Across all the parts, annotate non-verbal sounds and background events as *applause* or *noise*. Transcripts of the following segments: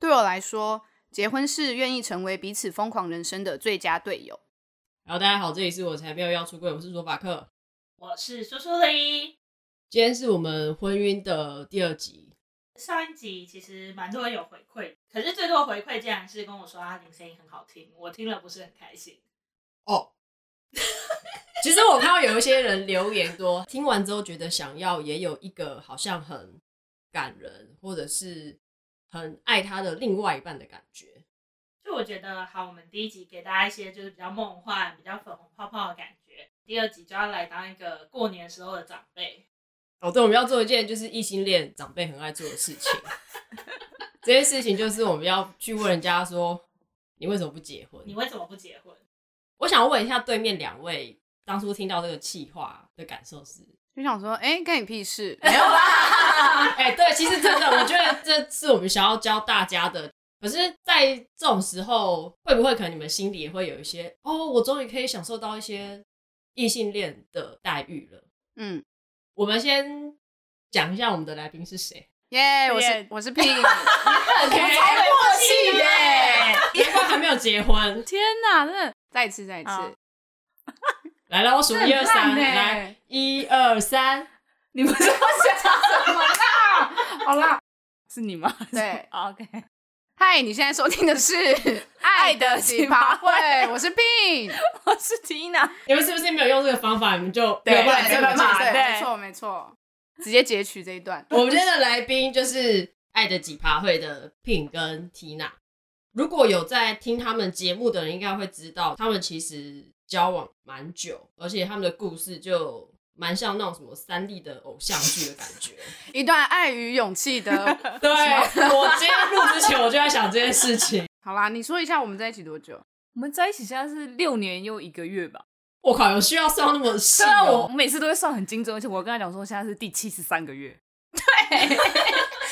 对我来说，结婚是愿意成为彼此疯狂人生的最佳队友。然后大家好，这里是我才没有要出柜，我是卓法克，我是苏苏黎。今天是我们婚姻的第二集。上一集其实蛮多人有回馈，可是最多的回馈竟然是跟我说阿玲声音很好听，我听了不是很开心。哦，*laughs* 其实我看到有一些人留言多，听完之后觉得想要也有一个好像很感人，或者是很爱他的另外一半的感觉。就我觉得好，我们第一集给大家一些就是比较梦幻、比较粉红泡泡的感觉，第二集就要来当一个过年时候的长辈。哦，对，我们要做一件就是异性恋长辈很爱做的事情。*laughs* 这件事情就是我们要去问人家说，你为什么不结婚？你为什么不结婚？我想问一下对面两位，当初听到这个气话的感受是？就想说，哎、欸，干你屁事？没有啦。*laughs* 哎、欸，对，其实真的，我觉得这是我们想要教大家的。可是，在这种时候，会不会可能你们心里也会有一些，哦，我终于可以享受到一些异性恋的待遇了？嗯，我们先讲一下我们的来宾是谁。耶、yeah，我是我是 *laughs* 很开默契耶，因为还没有结婚。天哪，真的，再一次，再一次，来了，我数一二三，来，一二三，你们是要讲什么啦？*laughs* 好啦，是你吗？对，*laughs* OK。嗨，你现在收听的是 *laughs*《爱的奇葩会》，我是 Pin，我是 Tina。你们是不是没有用这个方法？你们就对，没有办法这么嘛？对，没错，没错。直接截取这一段。我们今天的来宾就是《爱的奇葩会》的 Pin 跟 Tina。如果有在听他们节目的人，应该会知道，他们其实交往蛮久，而且他们的故事就蛮像那种什么三 D 的偶像剧的感觉，*laughs* 一段爱与勇气的。*laughs* 对，我今天录之前我就在想这件事情。好啦，你说一下我们在一起多久？我们在一起现在是六年又一个月吧。我靠，有需要算那么细？对啊，我我每次都会算很精准，而且我跟他讲说现在是第七十三个月。*laughs* 对，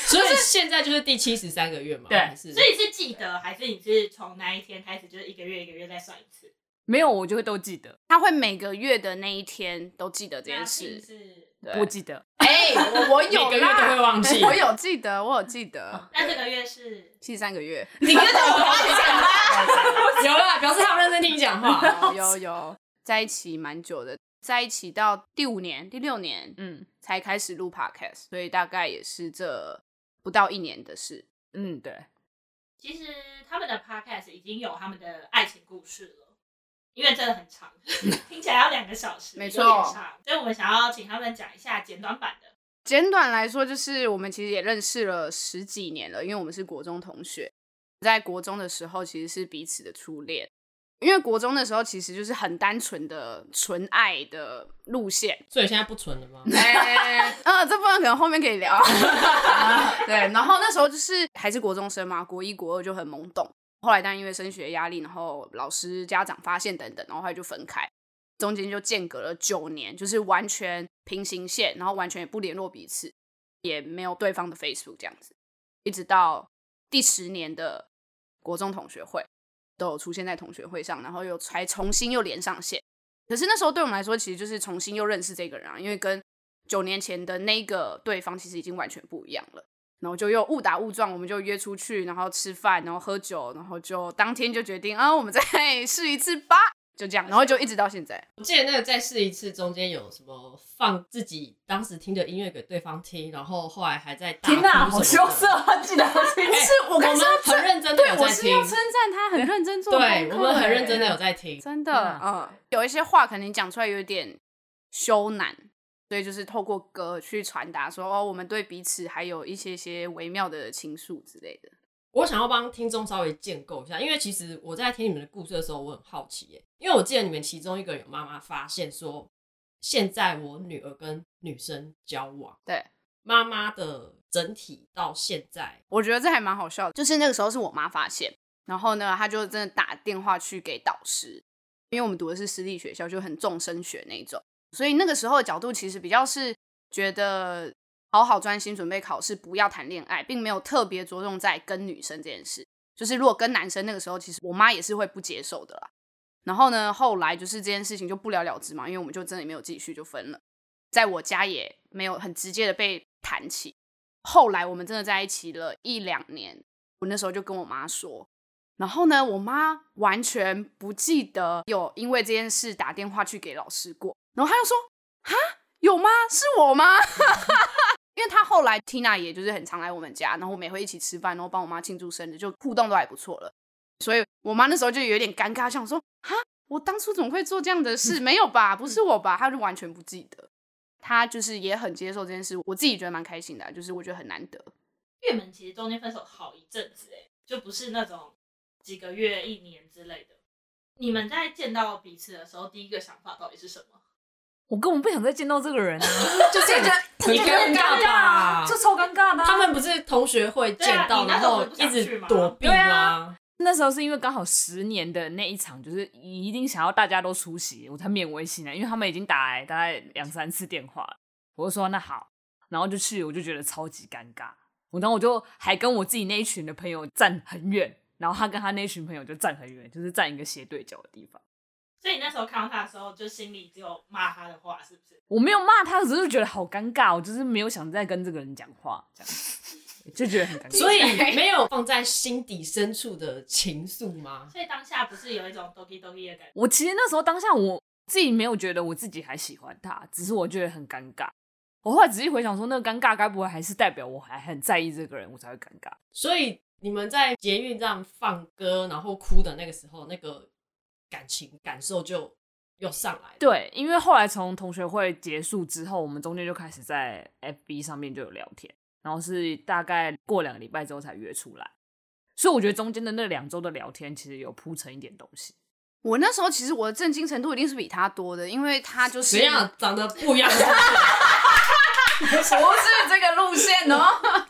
所以现在就是第七十三个月嘛？对，所以是记得还是你是从那一天开始，就是一个月一个月再算一次？没有，我就会都记得。他会每个月的那一天都记得这件事，是不记得？哎、欸，我我有每个月都会忘记，我有记得，我有记得。那这个月是七十三个月？*laughs* 你跟着我讲 *laughs* 有啦，表示他有认真听你讲话。有有。有在一起蛮久的，在一起到第五年、第六年，嗯，才开始录 podcast，所以大概也是这不到一年的事。嗯，对。其实他们的 podcast 已经有他们的爱情故事了，因为真的很长，*laughs* 听起来要两个小时，没错。所以我们想要请他们讲一下简短版的。简短来说，就是我们其实也认识了十几年了，因为我们是国中同学，在国中的时候其实是彼此的初恋。因为国中的时候其实就是很单纯的纯爱的路线，所以现在不纯了吗？哎，嗯，这部分可能后面可以聊。*laughs* 对，然后那时候就是还是国中生嘛，国一国二就很懵懂。后来但因为升学压力，然后老师家长发现等等，然后后来就分开，中间就间隔了九年，就是完全平行线，然后完全也不联络彼此，也没有对方的 Facebook 这样子，一直到第十年的国中同学会。都有出现在同学会上，然后又才重新又连上线。可是那时候对我们来说，其实就是重新又认识这个人啊，因为跟九年前的那个对方其实已经完全不一样了。然后就又误打误撞，我们就约出去，然后吃饭，然后喝酒，然后就当天就决定啊，我们再 *laughs* 试一次吧。就这样，然后就一直到现在。我记得那个再试一次中间有什么放自己当时听的音乐给对方听，然后后来还在大哭什么的。天哪，好羞涩，*laughs* 记得好清楚。是我跟你说很认真的有在听。我是要称赞他很认真做。对，我们很认真的有在听，真的，嗯，有一些话可能讲出来有点羞赧，所以就是透过歌去传达说哦，我们对彼此还有一些些微妙的情愫之类的。我想要帮听众稍微建构一下，因为其实我在听你们的故事的时候，我很好奇耶，因为我记得你们其中一个有妈妈发现说，现在我女儿跟女生交往，对妈妈的整体到现在，我觉得这还蛮好笑的，就是那个时候是我妈发现，然后呢，她就真的打电话去给导师，因为我们读的是私立学校，就很重升学那种，所以那个时候的角度其实比较是觉得。好好专心准备考试，不要谈恋爱，并没有特别着重在跟女生这件事。就是如果跟男生，那个时候其实我妈也是会不接受的啦。然后呢，后来就是这件事情就不了了之嘛，因为我们就真的没有继续就分了，在我家也没有很直接的被谈起。后来我们真的在一起了一两年，我那时候就跟我妈说，然后呢，我妈完全不记得有因为这件事打电话去给老师过，然后他又说：“哈，有吗？是我吗？” *laughs* 因为他后来 Tina 也就是很常来我们家，然后我们也会一起吃饭，然后帮我妈庆祝生日，就互动都还不错了。所以我妈那时候就有点尴尬，想说：“哈，我当初怎么会做这样的事？没有吧？不是我吧？”她就完全不记得。她就是也很接受这件事，我自己觉得蛮开心的，就是我觉得很难得。你们其实中间分手好一阵子，哎，就不是那种几个月、一年之类的。你们在见到彼此的时候，第一个想法到底是什么？我根本不想再见到这个人啊，*laughs* 就是觉得很尴尬吧，就超尴尬的。他们不是同学会见到，然后一直躲避吗？那时候是因为刚好十年的那一场，就是一定想要大家都出席，我才勉为其难，因为他们已经打来大概两三次电话，我就说那好，然后就去，我就觉得超级尴尬。然后我就还跟我自己那一群的朋友站很远，然后他跟他那群朋友就站很远，就是站一个斜对角的地方。所以你那时候看到他的时候，就心里只有骂他的话，是不是？我没有骂他，只是觉得好尴尬，我就是没有想再跟这个人讲话，这样 *laughs* 就觉得很尴尬。所以没有放在心底深处的情愫吗？所以当下不是有一种 doki doki 的感觉？我其实那时候当下我自己没有觉得我自己还喜欢他，只是我觉得很尴尬。我后来仔细回想说，那个尴尬该不会还是代表我还很在意这个人，我才会尴尬。所以你们在捷运这样放歌然后哭的那个时候，那个感情感受就又上来了。对，因为后来从同学会结束之后，我们中间就开始在 FB 上面就有聊天，然后是大概过两个礼拜之后才约出来。所以我觉得中间的那两周的聊天，其实有铺成一点东西。我那时候其实我的震惊程度一定是比他多的，因为他就是怎样长得不一样。*laughs* *laughs* 不是这个路线哦，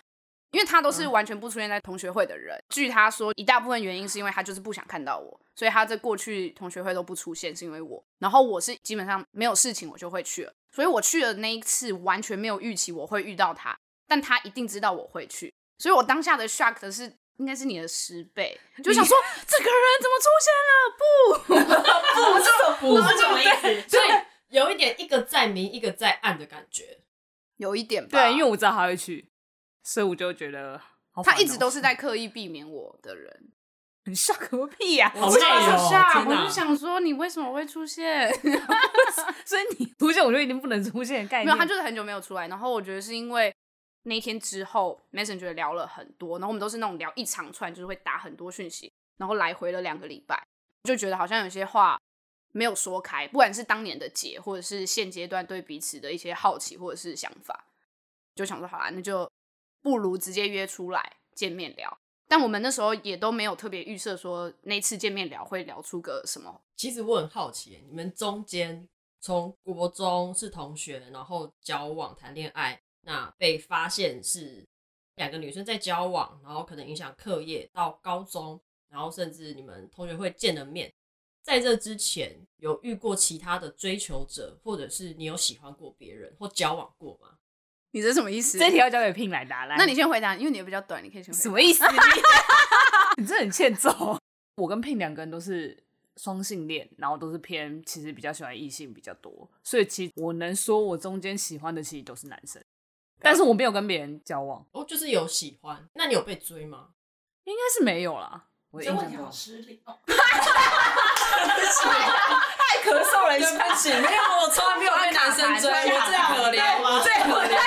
因为他都是完全不出现在同学会的人。据他说，一大部分原因是因为他就是不想看到我，所以他在过去同学会都不出现，是因为我。然后我是基本上没有事情我就会去了，所以我去的那一次完全没有预期我会遇到他，但他一定知道我会去，所以我当下的 shock 的是应该是你的十倍，就想说这个人怎么出现了？不，*laughs* 不是 *laughs* 不是这么意思，所以有一点一个在明一个在暗的感觉。有一点吧，对，因为我知道他会去，所以我就觉得他一直都是在刻意避免我的人。*laughs* 你笑个屁呀！好累哦！我就想说，你为什么会出现？*laughs* 所以你出现，我就一定不能出现的概念。没有，他就是很久没有出来。然后我觉得是因为那天之后，Messenger 聊了很多，然后我们都是那种聊一长串，就是会打很多讯息，然后来回了两个礼拜，就觉得好像有些话。没有说开，不管是当年的结，或者是现阶段对彼此的一些好奇或者是想法，就想说好啊，那就不如直接约出来见面聊。但我们那时候也都没有特别预设说那次见面聊会聊出个什么。其实我很好奇，你们中间从国中是同学，然后交往谈恋爱，那被发现是两个女生在交往，然后可能影响课业，到高中，然后甚至你们同学会见了面。在这之前，有遇过其他的追求者，或者是你有喜欢过别人或交往过吗？你这什么意思？这题要交给 Pin 来答。来，那你先回答，因为你的比较短，你可以先回答。什么意思？*laughs* 你这很欠揍。我跟 Pin 两个人都是双性恋，然后都是偏其实比较喜欢异性比较多，所以其实我能说我中间喜欢的其实都是男生，但是我没有跟别人交往。哦，就是有喜欢。那你有被追吗？应该是没有啦。我这问题好失礼哦。*laughs* 太咳嗽了，对不起，没有，我从来没有被男生追，我最可怜吗？最可怜。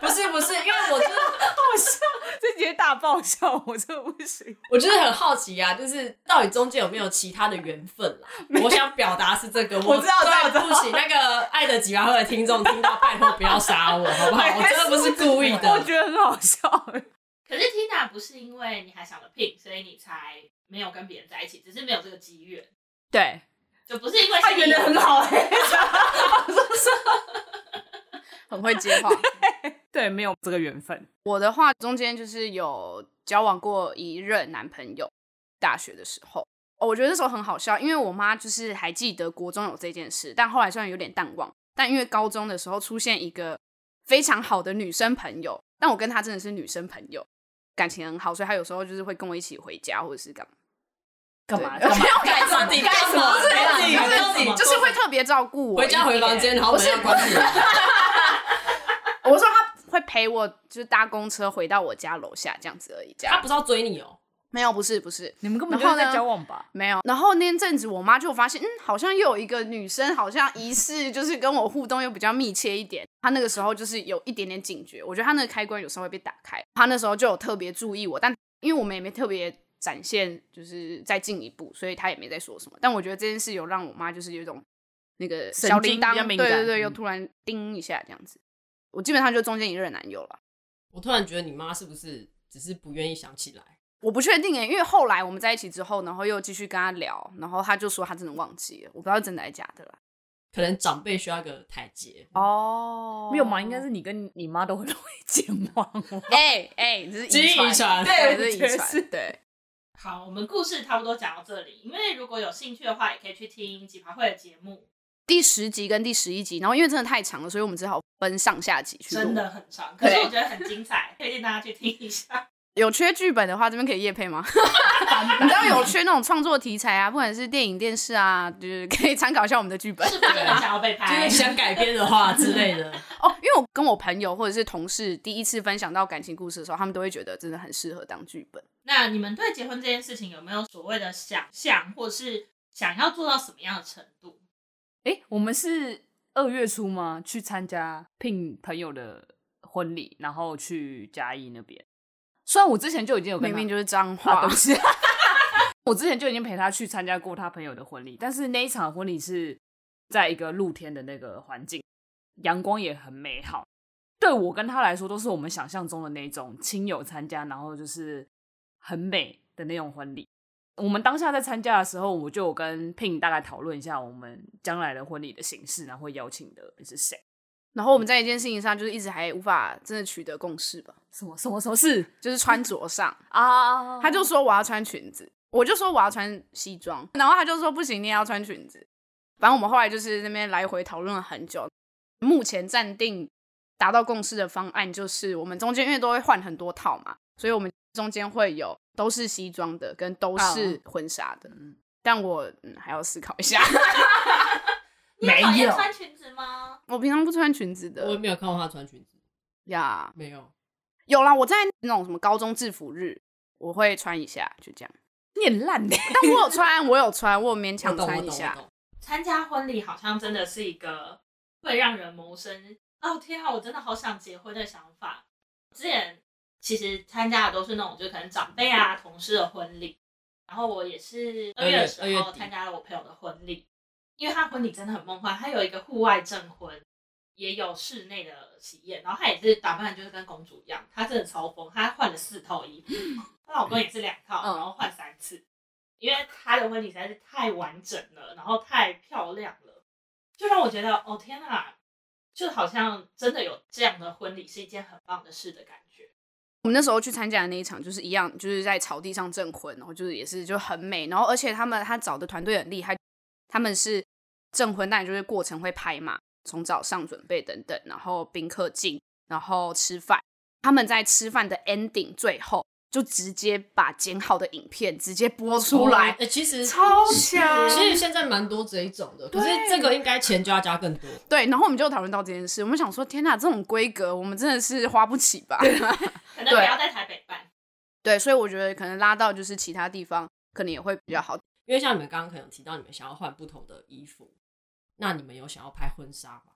不是不是，因为我真的好笑，这节 *laughs* 大爆笑，我真的不行。我就是很好奇啊，就是到底中间有没有其他的缘分啦？我想表达是这个，我知道，对不起，那个爱的几巴赫的听众听到，拜托不要杀我，好不好？*laughs* 我真的不是故意的，我觉得很好笑。可是 Tina 不是因为你还想了 Pin，所以你才没有跟别人在一起，只是没有这个机缘。对，就不是因为他演的很好哎、欸，*laughs* 很会接话。*laughs* 对，没有这个缘分。我的话，中间就是有交往过一任男朋友，大学的时候，哦，我觉得那时候很好笑，因为我妈就是还记得国中有这件事，但后来虽然有点淡忘，但因为高中的时候出现一个非常好的女生朋友，但我跟她真的是女生朋友，感情很好，所以他有时候就是会跟我一起回家或者是干嘛。*laughs* 干嘛？干嘛？干什么？干什么？就是就是就是会特别照顾我，回家回房间，然后没有关系。*laughs* 我说他会陪我，就是搭公车回到我家楼下这样子而已。这样他不是要追你哦？没有，不是，不是，你们根本就是在交往吧？没有。然后那阵子，我妈就发现，嗯，好像又有一个女生，好像疑似就是跟我互动又比较密切一点。她那个时候就是有一点点警觉，我觉得她那个开关有时候会被打开。她那时候就有特别注意我，但因为我们也没特别展现，就是再进一步，所以她也没再说什么。但我觉得这件事有让我妈就是有一种那个小铃铛，对对对，又突然叮一下这样子。我基本上就中间一任男友了。我突然觉得你妈是不是只是不愿意想起来？我不确定诶，因为后来我们在一起之后，然后又继续跟他聊，然后他就说他真的忘记了，我不知道真的还是假的啦。可能长辈需要一个台阶哦，没有嘛？应该是你跟你妈都很容易健忘。*laughs* 哎哎，这是遗传，对，这是遗传。对，*laughs* 好，我们故事差不多讲到这里，因为如果有兴趣的话，也可以去听几趴会的节目。第十集跟第十一集，然后因为真的太长了，所以我们只好分上下集去。真的很长，可是我觉得很精彩，*laughs* 推荐大家去听一下。有缺剧本的话，这边可以夜配吗？*laughs* 你知道有缺那种创作题材啊，不管是电影、电视啊，就是可以参考一下我们的剧本。是不是想要被拍？*laughs* 就是想改编的话之类的。*laughs* 哦，因为我跟我朋友或者是同事第一次分享到感情故事的时候，他们都会觉得真的很适合当剧本。那你们对结婚这件事情有没有所谓的想象，或是想要做到什么样的程度？哎、欸，我们是二月初吗？去参加聘朋友的婚礼，然后去嘉义那边。虽然我之前就已经有跟他，明明就是脏话，啊、东西。*laughs* 我之前就已经陪他去参加过他朋友的婚礼，但是那一场婚礼是在一个露天的那个环境，阳光也很美好。对我跟他来说，都是我们想象中的那种亲友参加，然后就是很美的那种婚礼。我们当下在参加的时候，我就有跟 Pin 大概讨论一下我们将来的婚礼的形式，然后会邀请的是谁。然后我们在一件事情上就是一直还无法真的取得共识吧？什么什么什么事？*laughs* 就是穿着上 *laughs* 啊，他就说我要穿裙子，我就说我要穿西装，然后他就说不行，你也要穿裙子。反正我们后来就是那边来回讨论了很久，目前暂定达到共识的方案就是我们中间因为都会换很多套嘛，所以我们中间会有都是西装的跟都是婚纱的。嗯，但我嗯还要思考一下。*laughs* 你讨厌穿裙子吗？我平常不穿裙子的，我也没有看过他穿裙子呀。Yeah, 没有，有啦，我在那种什么高中制服日，我会穿一下，就这样。你很烂的，但我有穿，我有穿，我有勉强穿一下。参加婚礼好像真的是一个会让人萌生哦天啊，我真的好想结婚的想法。之前其实参加的都是那种，就可能长辈啊、同事的婚礼，然后我也是二月的时候参加了我朋友的婚礼。因为他婚礼真的很梦幻，他有一个户外证婚，也有室内的喜宴，然后他也是打扮就是跟公主一样，他真的超疯，他换了四套衣服，她老公也是两套，然后换三次，因为他的婚礼实在是太完整了，然后太漂亮了，就让我觉得哦天哪，就好像真的有这样的婚礼是一件很棒的事的感觉。我们那时候去参加的那一场就是一样，就是在草地上证婚，然后就是也是就很美，然后而且他们他找的团队很厉害。他们是证婚，但就是过程会拍嘛，从早上准备等等，然后宾客进，然后吃饭。他们在吃饭的 ending 最后就直接把剪好的影片直接播出来，哎、哦欸，其实超强。其实现在蛮多这一种的，可是这个应该钱就要加更多。对，然后我们就讨论到这件事，我们想说，天哪，这种规格我们真的是花不起吧？*laughs* 可能不要在台北办。对，所以我觉得可能拉到就是其他地方，可能也会比较好。因为像你们刚刚可能提到，你们想要换不同的衣服，那你们有想要拍婚纱吗？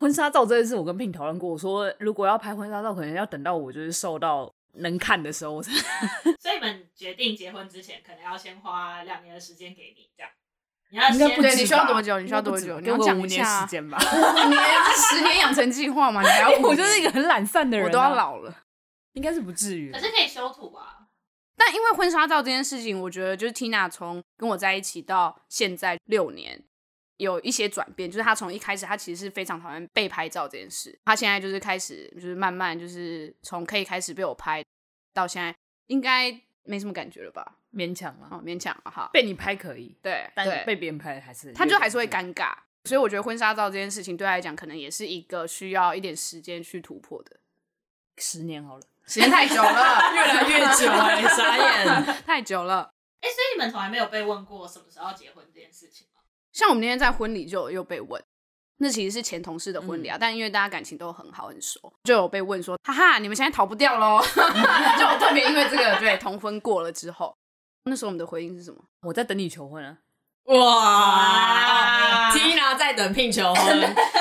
婚纱照这件事，我跟 Pin 讨论过，我说如果要拍婚纱照，可能要等到我就是瘦到能看的时候。*laughs* 所以你们决定结婚之前，可能要先花两年的时间给你，这样。你要先对，你需要多久？你需要多久？你要讲五年时间吧。*laughs* 五年、十年养成计划嘛？你还要？*laughs* 我就是一个很懒散的人、啊，我都要老了，应该是不至于。可是可以修图啊。但因为婚纱照这件事情，我觉得就是 Tina 从跟我在一起到现在六年，有一些转变。就是他从一开始，他其实是非常讨厌被拍照这件事。他现在就是开始，就是慢慢就是从可以开始被我拍，到现在应该没什么感觉了吧？勉强了，哦，勉强了哈。被你拍可以，对，但被别人拍还是，他就还是会尴尬。所以我觉得婚纱照这件事情对他来讲，可能也是一个需要一点时间去突破的。十年好了。时间太久了，*laughs* 越来越久哎、欸，傻眼，太久了。哎、欸，所以你们从来没有被问过什么时候要结婚这件事情吗？像我们那天在婚礼就又被问，那其实是前同事的婚礼啊，嗯、但因为大家感情都很好很熟，就有被问说，哈哈，你们现在逃不掉喽？*laughs* 就我特别因为这个，对，同婚过了之后，那时候我们的回应是什么？*laughs* 我在等你求婚啊！哇，Tina 在等 Pin 求婚。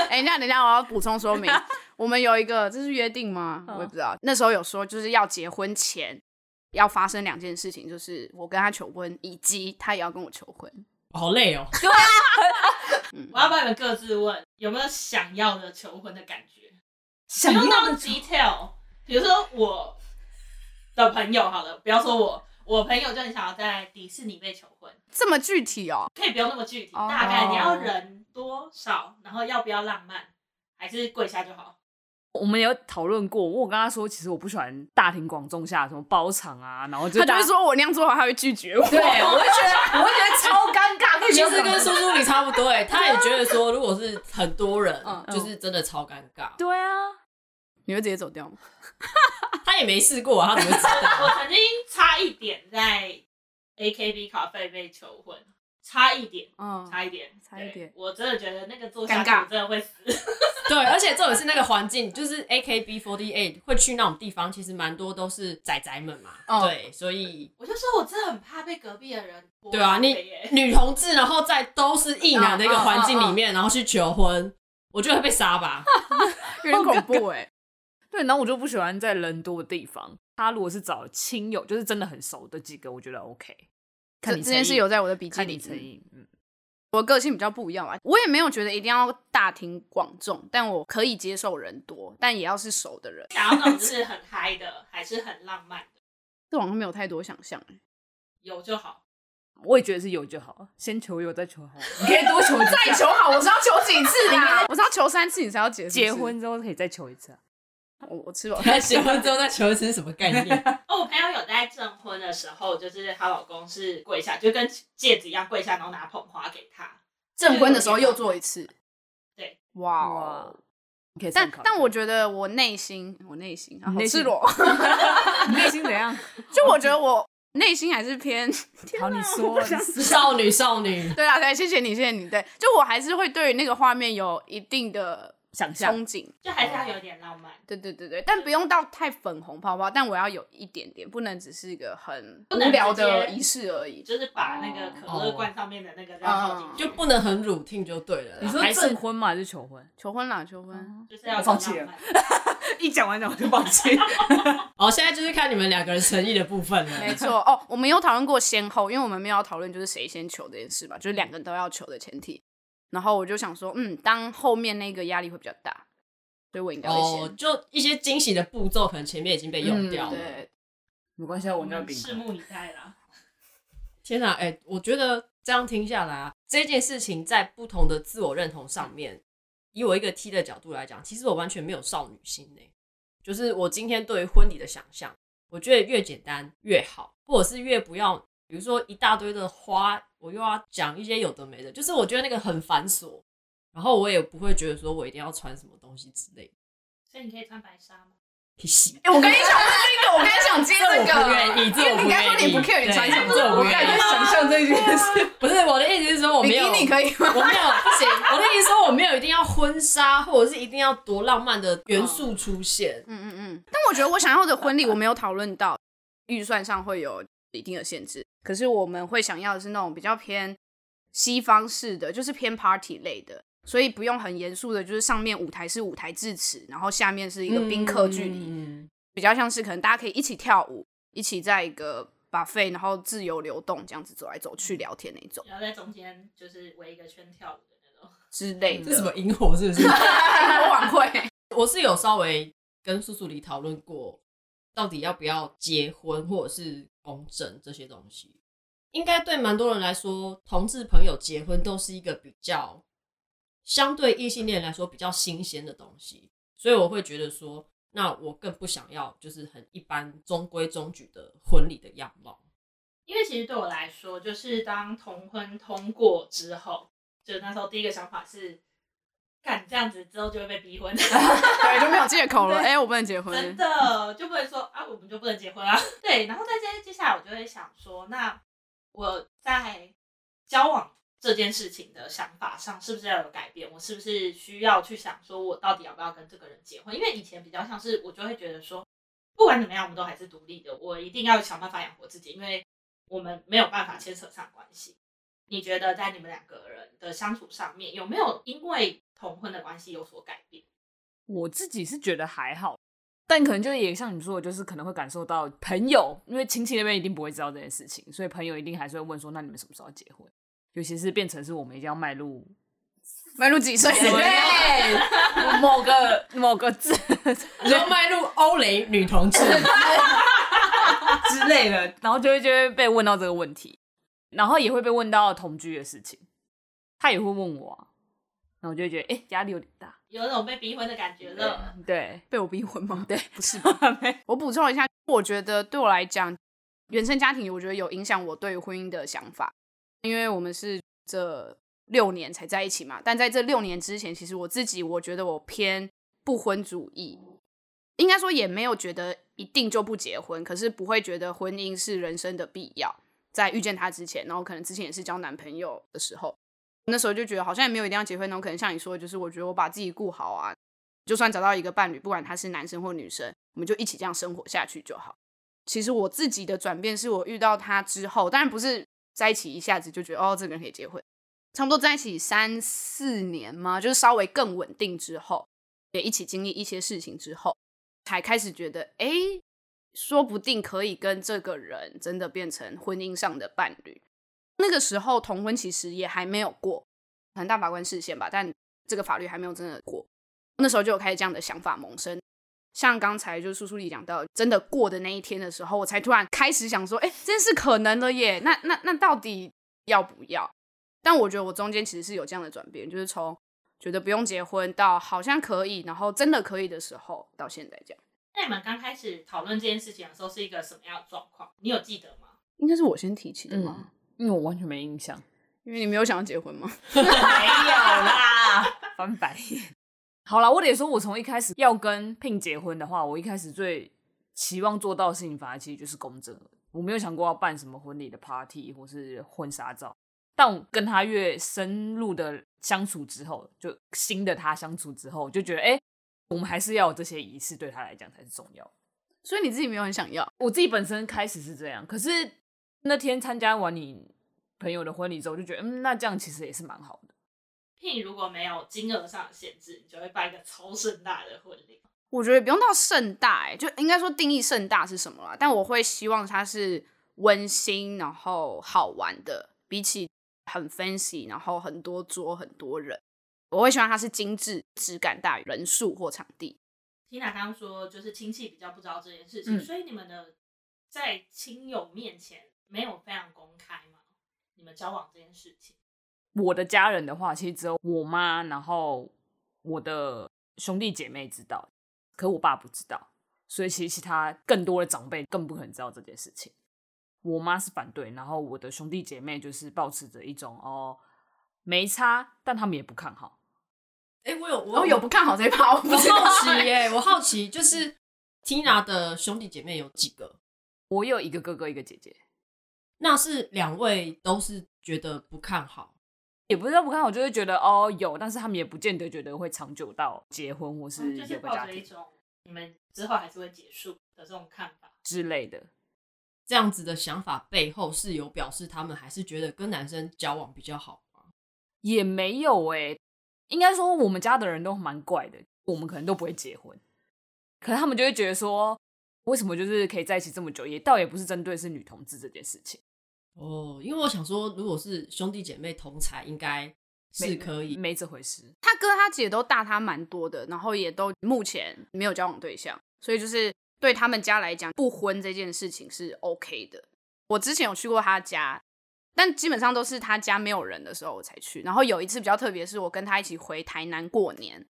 哎、欸，等下等下，我要补充说明，*laughs* 我们有一个这是约定吗？我也不知道，那时候有说就是要结婚前要发生两件事情，就是我跟他求婚，以及他也要跟我求婚。好累哦。对啊。*laughs* 我要帮你们各自问，有没有想要的求婚的感觉？想要的 detail，比如说我的朋友好了，不要说我，我朋友就很想要在迪士尼被求婚，这么具体哦？可以不用那么具体，oh. 大概你要人多少，然后要不要浪漫，还是跪下就好？我们有讨论过，我跟他说，其实我不喜欢大庭广众下什么包场啊，然后就他就会说我那样做的话，他会拒绝我。对，我会觉得，我会觉得超尴尬。*laughs* 其实跟苏苏你差不多，哎，他也觉得说，如果是很多人，嗯、就是真的超尴尬。对啊，你会直接走掉吗？*laughs* 他也没试过，他怎么知道？*laughs* 我曾经差一点在 AKB 咖啡被求婚。差一点，嗯，差一点，差一点，我真的觉得那个做下去我真的会死。*laughs* 对，而且这也是那个环境，就是 AKB48 会去那种地方，其实蛮多都是仔仔们嘛。嗯、对，所以我就说我真的很怕被隔壁的人。对啊，你女同志，然后在都是异男的一个环境里面，然后去求婚，我觉得会被杀吧，*laughs* 有点恐怖哎、欸。对，然后我就不喜欢在人多的地方。他如果是找亲友，就是真的很熟的几个，我觉得 OK。这这件事有在我的笔记里。嗯，我个性比较不一样嘛，我也没有觉得一定要大庭广众，但我可以接受人多，但也要是熟的人。想要那种就是 *laughs* 很嗨的，还是很浪漫的？这网上没有太多想象，有就好。我也觉得是有就好，先求有再求好。你可以多求再求好，我是要求几次啊？*laughs* 我是要求三次，你才要结结婚之后可以再求一次啊？*laughs* 我我吃饱。结婚之后再求一次是什么概念？*laughs* 哦，我朋友有在证婚的时候，就是她老公是跪下，就跟戒指一样跪下，然后拿捧花给她。证婚的时候又做一次。对，哇哦。但但我觉得我内心，我内心好赤裸。*laughs* 你内心怎样？就我觉得我内心还是偏。好，你说。少女，少女。对啊，对，谢谢你，谢谢你。对，就我还是会对于那个画面有一定的。想象憧憬，就还是要有点浪漫。对对对对，但不用到太粉红泡泡，但我要有一点点，不能只是一个很无聊的仪式而已。就是把那个可乐罐上面的那个这样套进去，就不能很 routine 就对了。你说证婚吗？还是求婚？求婚啦，求婚。就是要放弃了。*laughs* 一讲完讲我就放弃。好，*laughs* 现在就是看你们两个人诚意的部分了。没错哦，我们有讨论过先后，因为我们没有讨论就是谁先求这件事吧，就是两个人都要求的前提。然后我就想说，嗯，当后面那个压力会比较大。所以我应该会先哦，就一些惊喜的步骤，可能前面已经被用掉了。嗯、对，没关系，我那饼拭目以待啦。*laughs* 天哪，哎、欸，我觉得这样听下来啊，这件事情在不同的自我认同上面，以我一个 T 的角度来讲，其实我完全没有少女心呢。就是我今天对于婚礼的想象，我觉得越简单越好，或者是越不要，比如说一大堆的花，我又要讲一些有的没的，就是我觉得那个很繁琐。然后我也不会觉得说我一定要穿什么东西之类的，所以你可以穿白纱吗？哎、欸，我跟你讲这个，我跟你讲接这个，这我不愿意，这我不愿意。你刚说你不 care 你穿什么，这我不愿意。想象这件事，不是我的意思是说我没有，你可以吗？我没有不行。我的意思说我没有一定要婚纱，或者是一定要多浪漫的元素出现。嗯嗯嗯。但我觉得我想要的婚礼，我没有讨论到预算上会有一定的限制。可是我们会想要的是那种比较偏西方式的，就是偏 party 类的。所以不用很严肃的，就是上面舞台是舞台致辞，然后下面是一个宾客距离，嗯、比较像是可能大家可以一起跳舞，一起在一个 buffet，然后自由流动这样子走来走去聊天那种。然后在中间就是围一个圈跳舞的那种之类的。这是什么萤火是不是？萤火晚会。*laughs* 我是有稍微跟素素里讨论过，到底要不要结婚或者是公证这些东西。应该对蛮多人来说，同志朋友结婚都是一个比较。相对异性恋来说比较新鲜的东西，所以我会觉得说，那我更不想要就是很一般中规中矩的婚礼的样貌。因为其实对我来说，就是当同婚通过之后，就那时候第一个想法是，干这样子之后就会被逼婚，*laughs* 对，就没有借口了。*laughs* 哎、欸，我不能结婚，真的就不能说啊，我们就不能结婚啊。*laughs* 对，然后在接接下来，我就会想说，那我在交往。这件事情的想法上是不是要有改变？我是不是需要去想说，我到底要不要跟这个人结婚？因为以前比较像是我就会觉得说，不管怎么样，我们都还是独立的，我一定要想办法养活自己，因为我们没有办法牵扯上关系。你觉得在你们两个人的相处上面，有没有因为同婚的关系有所改变？我自己是觉得还好，但可能就也像你说的，就是可能会感受到朋友，因为亲戚那边一定不会知道这件事情，所以朋友一定还是会问说：“那你们什么时候结婚？”尤其是变成是我们一定要迈入迈入几岁？*laughs* 对，某个某个字，然后迈入欧蕾女同志 *laughs* 之类的，然后就会就会被问到这个问题。然后也会被问到同居的事情，他也会问我、啊，然后我就会觉得，哎、欸，压力有点大，有那种被逼婚的感觉了。对，被我逼婚吗？*laughs* 对，不是吧。*laughs* 我补充一下，我觉得对我来讲，原生家庭我觉得有影响我对婚姻的想法，因为我们是这六年才在一起嘛。但在这六年之前，其实我自己我觉得我偏不婚主义，应该说也没有觉得一定就不结婚，可是不会觉得婚姻是人生的必要。在遇见他之前，然后可能之前也是交男朋友的时候，那时候就觉得好像也没有一定要结婚，然后可能像你说，就是我觉得我把自己顾好啊，就算找到一个伴侣，不管他是男生或女生，我们就一起这样生活下去就好。其实我自己的转变是我遇到他之后，当然不是在一起一下子就觉得哦，这个人可以结婚，差不多在一起三四年嘛，就是稍微更稳定之后，也一起经历一些事情之后，才开始觉得哎。说不定可以跟这个人真的变成婚姻上的伴侣。那个时候同婚其实也还没有过，可能大法官释宪吧，但这个法律还没有真的过。那时候就有开始这样的想法萌生。像刚才就苏苏里讲到，真的过的那一天的时候，我才突然开始想说，哎，真是可能了耶！那那那到底要不要？但我觉得我中间其实是有这样的转变，就是从觉得不用结婚到好像可以，然后真的可以的时候，到现在这样。那你们刚开始讨论这件事情的时候是一个什么样的状况？你有记得吗？应该是我先提起的吗？嗯，因为我完全没印象，因为你没有想要结婚吗？*laughs* 没有啦，翻白眼。好啦，我得说，我从一开始要跟 Pin 结婚的话，我一开始最期望做到的事情，反而其实就是公证。我没有想过要办什么婚礼的 party 或是婚纱照。但我跟他越深入的相处之后，就新的他相处之后，就觉得哎。欸我们还是要有这些仪式，对他来讲才是重要。所以你自己没有很想要？我自己本身开始是这样，可是那天参加完你朋友的婚礼之后，就觉得，嗯，那这样其实也是蛮好的。聘如果没有金额上的限制，你就会办一个超盛大的婚礼。我觉得不用到盛大，哎，就应该说定义盛大是什么啦。但我会希望它是温馨，然后好玩的，比起很 fancy，然后很多桌很多人。我会希望它是精致，质感大于人数或场地。Tina 刚刚说，就是亲戚比较不知道这件事情，嗯、所以你们的在亲友面前没有非常公开吗？你们交往这件事情？我的家人的话，其实只有我妈，然后我的兄弟姐妹知道，可我爸不知道，所以其实其他更多的长辈更不可能知道这件事情。我妈是反对，然后我的兄弟姐妹就是保持着一种哦没差，但他们也不看好。哎、欸，我有我、哦、有不看好这一趴，我不知道我好奇耶，我好奇就是 Tina 的兄弟姐妹有几个？*laughs* 我有一个哥哥，一个姐姐。那是两位都是觉得不看好，也不是说不看好，就是觉得哦有，但是他们也不见得觉得会长久到结婚或是有个家庭，嗯、就是抱着一种你们之后还是会结束的这种看法之类的。这样子的想法背后是有表示他们还是觉得跟男生交往比较好吗？也没有哎、欸。应该说，我们家的人都蛮怪的，我们可能都不会结婚，可是他们就会觉得说，为什么就是可以在一起这么久，也倒也不是针对是女同志这件事情。哦，因为我想说，如果是兄弟姐妹同才，应该是可以没，没这回事。他哥他姐都大他蛮多的，然后也都目前没有交往对象，所以就是对他们家来讲，不婚这件事情是 OK 的。我之前有去过他家。但基本上都是他家没有人的时候我才去，然后有一次比较特别，是我跟他一起回台南过年，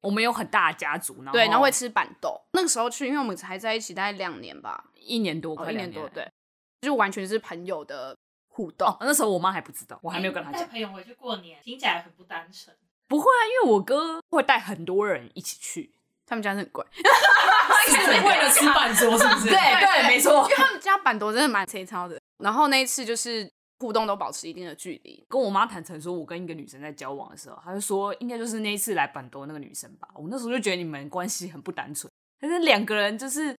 我们有很大的家族，然后对，然后会吃板豆。那个时候去，因为我们才在一起大概两年吧，一年多，快一年多，对，就完全是朋友的互动。哦，那时候我妈还不知道，我还没有跟她讲。带朋友回去过年，听起来很不单纯。不会啊，因为我哥会带很多人一起去，他们家是很贵，*laughs* 是为了 *laughs* 吃板桌是不是？对对，没错，因为他们家板豆真的蛮粗糙的。然后那一次就是。互动都保持一定的距离。跟我妈坦诚说，我跟一个女生在交往的时候，她就说应该就是那一次来板多那个女生吧。我那时候就觉得你们关系很不单纯，但是两个人就是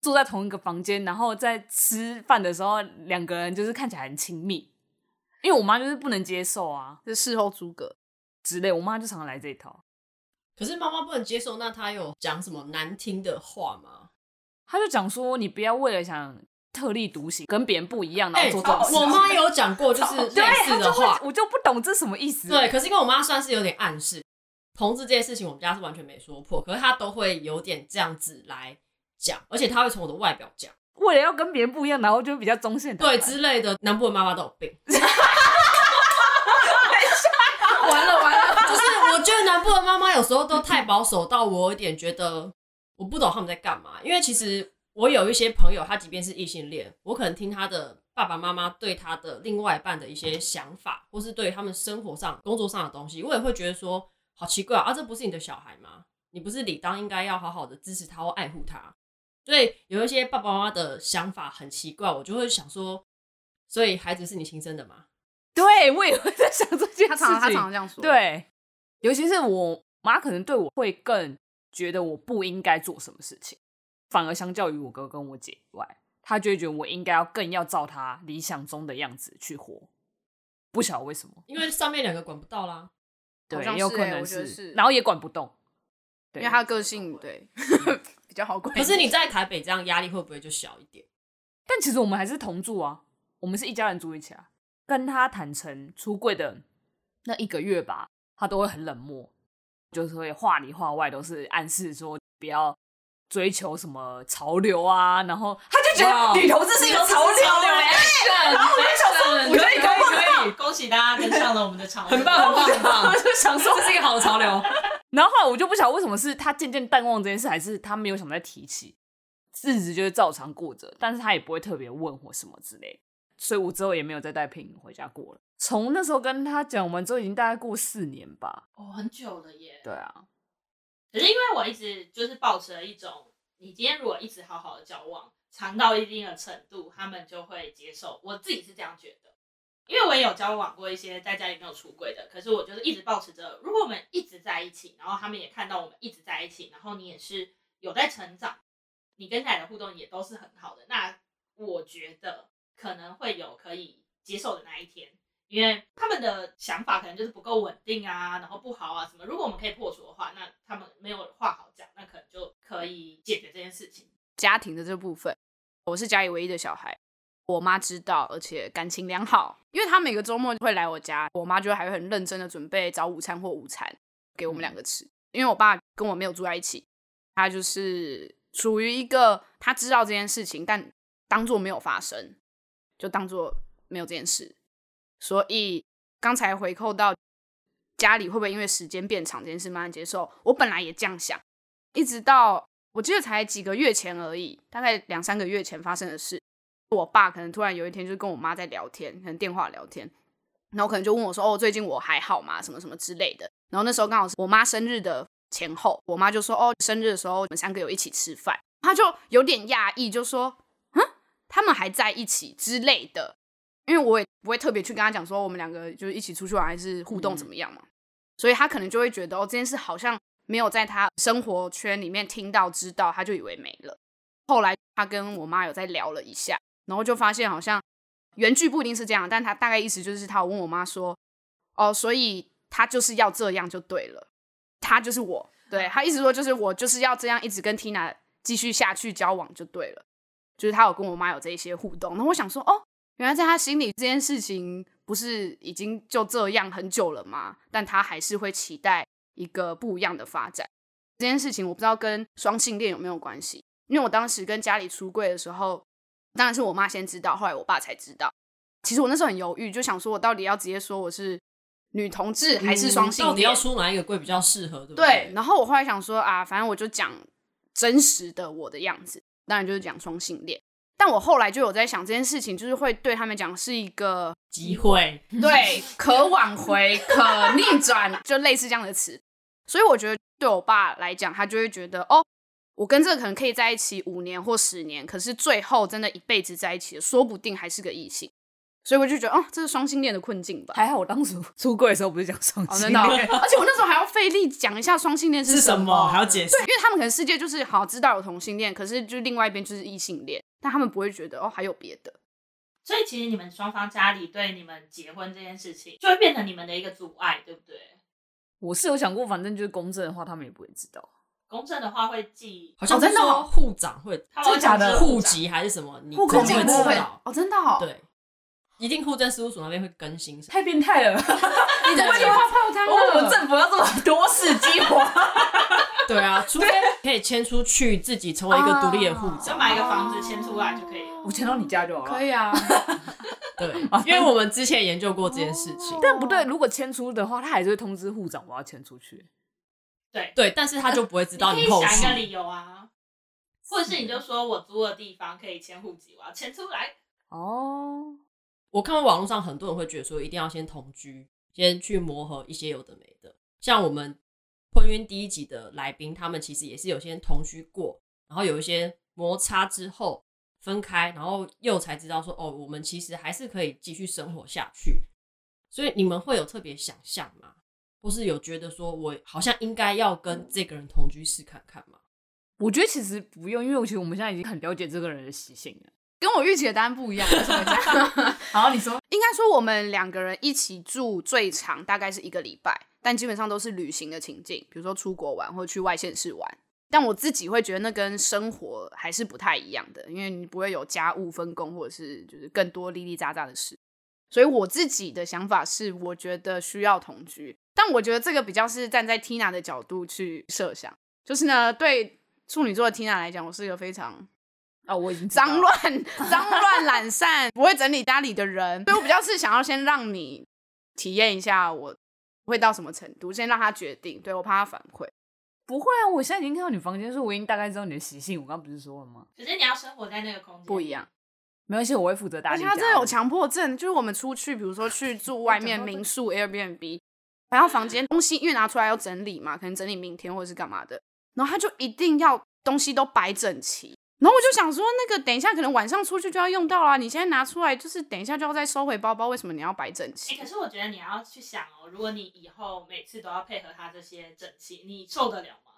住在同一个房间，然后在吃饭的时候，两个人就是看起来很亲密。因为我妈就是不能接受啊，就事后诸葛之类，我妈就常常来这一套。可是妈妈不能接受，那她有讲什么难听的话吗？她就讲说，你不要为了想特立独行，跟别人不一样，然后做这种事。欸、我妈有讲过，就是类似的话，我就不懂这什么意思。对，可是因为我妈算是有点暗示，同志这件事情，我们家是完全没说破，可是她都会有点这样子来讲，而且她会从我的外表讲，为了要跟别人不一样，然后就比较中性，对之类的。南部的妈妈都有病。*laughs* 完了完了，就是我觉得南部的妈妈有时候都太保守到我有点觉得我不懂他们在干嘛。因为其实我有一些朋友，他即便是异性恋，我可能听他的爸爸妈妈对他的另外一半的一些想法，或是对他们生活上、工作上的东西，我也会觉得说好奇怪啊，这不是你的小孩吗？你不是理当应该要好好的支持他或爱护他？所以有一些爸爸妈妈的想法很奇怪，我就会想说，所以孩子是你亲生的吗？对，我也会在想这件事情。他常常他常常这样说。对，尤其是我妈，可能对我会更觉得我不应该做什么事情，反而相较于我哥跟我姐以外，他就会觉得我应该要更要照他理想中的样子去活。不晓得为什么，因为上面两个管不到啦。*laughs* 对，欸、有可能是，是然后也管不动。对，因为他个性对 *laughs* 比较好管。可是你在台北这样压力会不会就小一点？*laughs* 但其实我们还是同住啊，我们是一家人住一起啊。跟他坦诚出柜的那一个月吧，他都会很冷漠，就是会话里话外都是暗示说不要追求什么潮流啊，然后他就觉得女同志是一个潮流，对，然后我就想说，可以可以可以，恭喜大家跟上了我们的潮流，很棒很棒很棒，我就想说这是一个好潮流。然后后来我就不晓得为什么是他渐渐淡忘这件事，还是他没有想再提起，日子就是照常过着，但是他也不会特别问我什么之类。所以我之后也没有再带品回家过了。从那时候跟他讲完之后，已经大概过四年吧。哦，很久了耶。对啊。可是因为我一直就是抱持了一种，你今天如果一直好好的交往，长到一定的程度，他们就会接受。我自己是这样觉得，因为我也有交往过一些在家里没有出轨的，可是我就是一直抱持着，如果我们一直在一起，然后他们也看到我们一直在一起，然后你也是有在成长，你跟他的互动也都是很好的，那我觉得。可能会有可以接受的那一天，因为他们的想法可能就是不够稳定啊，然后不好啊什么。如果我们可以破除的话，那他们没有话好讲，那可能就可以解决这件事情。家庭的这部分，我是家里唯一的小孩，我妈知道，而且感情良好，因为她每个周末会来我家，我妈就还会很认真的准备早午餐或午餐给我们两个吃。因为我爸跟我没有住在一起，他就是属于一个他知道这件事情，但当做没有发生。就当做没有这件事，所以刚才回扣到家里会不会因为时间变长这件事慢慢接受？我本来也这样想，一直到我记得才几个月前而已，大概两三个月前发生的事。我爸可能突然有一天就跟我妈在聊天，可能电话聊天，然后可能就问我说：“哦，最近我还好吗？什么什么之类的。”然后那时候刚好是我妈生日的前后，我妈就说：“哦，生日的时候我们三个有一起吃饭。”他就有点讶异，就说。他们还在一起之类的，因为我也不会特别去跟他讲说我们两个就是一起出去玩还是互动怎么样嘛，嗯、所以他可能就会觉得哦，这件事好像没有在他生活圈里面听到知道，他就以为没了。后来他跟我妈有在聊了一下，然后就发现好像原句不一定是这样，但他大概意思就是他有问我妈说，哦，所以他就是要这样就对了，他就是我，对，他意思说就是我就是要这样一直跟 Tina 继续下去交往就对了。就是他有跟我妈有这一些互动，然后我想说，哦，原来在他心里这件事情不是已经就这样很久了吗？但他还是会期待一个不一样的发展。这件事情我不知道跟双性恋有没有关系，因为我当时跟家里出柜的时候，当然是我妈先知道，后来我爸才知道。其实我那时候很犹豫，就想说我到底要直接说我是女同志还是双性恋，嗯，到底要说哪一个柜比较适合，对不对？对。然后我后来想说啊，反正我就讲真实的我的样子。当然就是讲双性恋，但我后来就有在想这件事情，就是会对他们讲是一个机会，*laughs* 对，可挽回、可逆转，就类似这样的词。所以我觉得对我爸来讲，他就会觉得哦，我跟这个可能可以在一起五年或十年，可是最后真的一辈子在一起的，说不定还是个异性。所以我就觉得，哦，这是双性恋的困境吧。还好我当初出柜的时候不是讲双性恋，哦，真的哦，而且我那时候还要费力讲一下双性恋是什么，还要解释。对，因为他们可能世界就是好知道有同性恋，可是就另外一边就是异性恋，但他们不会觉得哦还有别的。所以其实你们双方家里对你们结婚这件事情，就会变成你们的一个阻碍，对不对？我是有想过，反正就是公证的话，他们也不会知道。公证的话会寄，好像真的户长会，真的假的？户籍还是什么？你户口会知道哦，真的哦。对。一定户政事务所那边会更新，太变态了！*laughs* 你的计划泡汤了。我们政府要这么多事计划？*laughs* 对啊，除非可以迁出去，自己成为一个独立的户长，就买一个房子迁出来就可以了。我迁到你家就好了。可以啊。*laughs* 对，因为我们之前研究过这件事情。但不对，如果迁出的话，他还是会通知户长我要迁出去。对对，但是他就不会知道你后续。想一个理由啊，或者是你就说我租的地方可以迁户籍，我要迁出来。哦。我看到网络上很多人会觉得说，一定要先同居，先去磨合一些有的没的。像我们婚姻第一集的来宾，他们其实也是有些同居过，然后有一些摩擦之后分开，然后又才知道说，哦，我们其实还是可以继续生活下去。所以你们会有特别想象吗？或是有觉得说我好像应该要跟这个人同居试看看吗？我觉得其实不用，因为我其实我们现在已经很了解这个人的习性了。跟我预期的答案不一样，为什么这样？*laughs* 好，你说，应该说我们两个人一起住最长大概是一个礼拜，但基本上都是旅行的情境，比如说出国玩或者去外县市玩。但我自己会觉得那跟生活还是不太一样的，因为你不会有家务分工，或者是就是更多哩哩杂杂的事。所以我自己的想法是，我觉得需要同居，但我觉得这个比较是站在 Tina 的角度去设想，就是呢，对处女座的 Tina 来讲，我是一个非常。哦，我已经脏乱、脏乱、懒散，不会整理家里的人，所以我比较是想要先让你体验一下我会到什么程度，先让他决定。对，我怕他反馈。不会啊，我现在已经看到你房间，所以我已经大概知道你的习性。我刚刚不是说了吗？可是你要生活在那个空间不一样，没关系，我会负责打理。而且他真的有强迫症，就是我们出去，比如说去住外面民宿 Airbnb，然后房间东西因为拿出来要整理嘛，可能整理明天或者是干嘛的，然后他就一定要东西都摆整齐。然后我就想说，那个等一下可能晚上出去就要用到啦。你现在拿出来就是等一下就要再收回包包，为什么你要摆整齐？欸，可是我觉得你要去想哦，如果你以后每次都要配合他这些整齐，你受得了吗？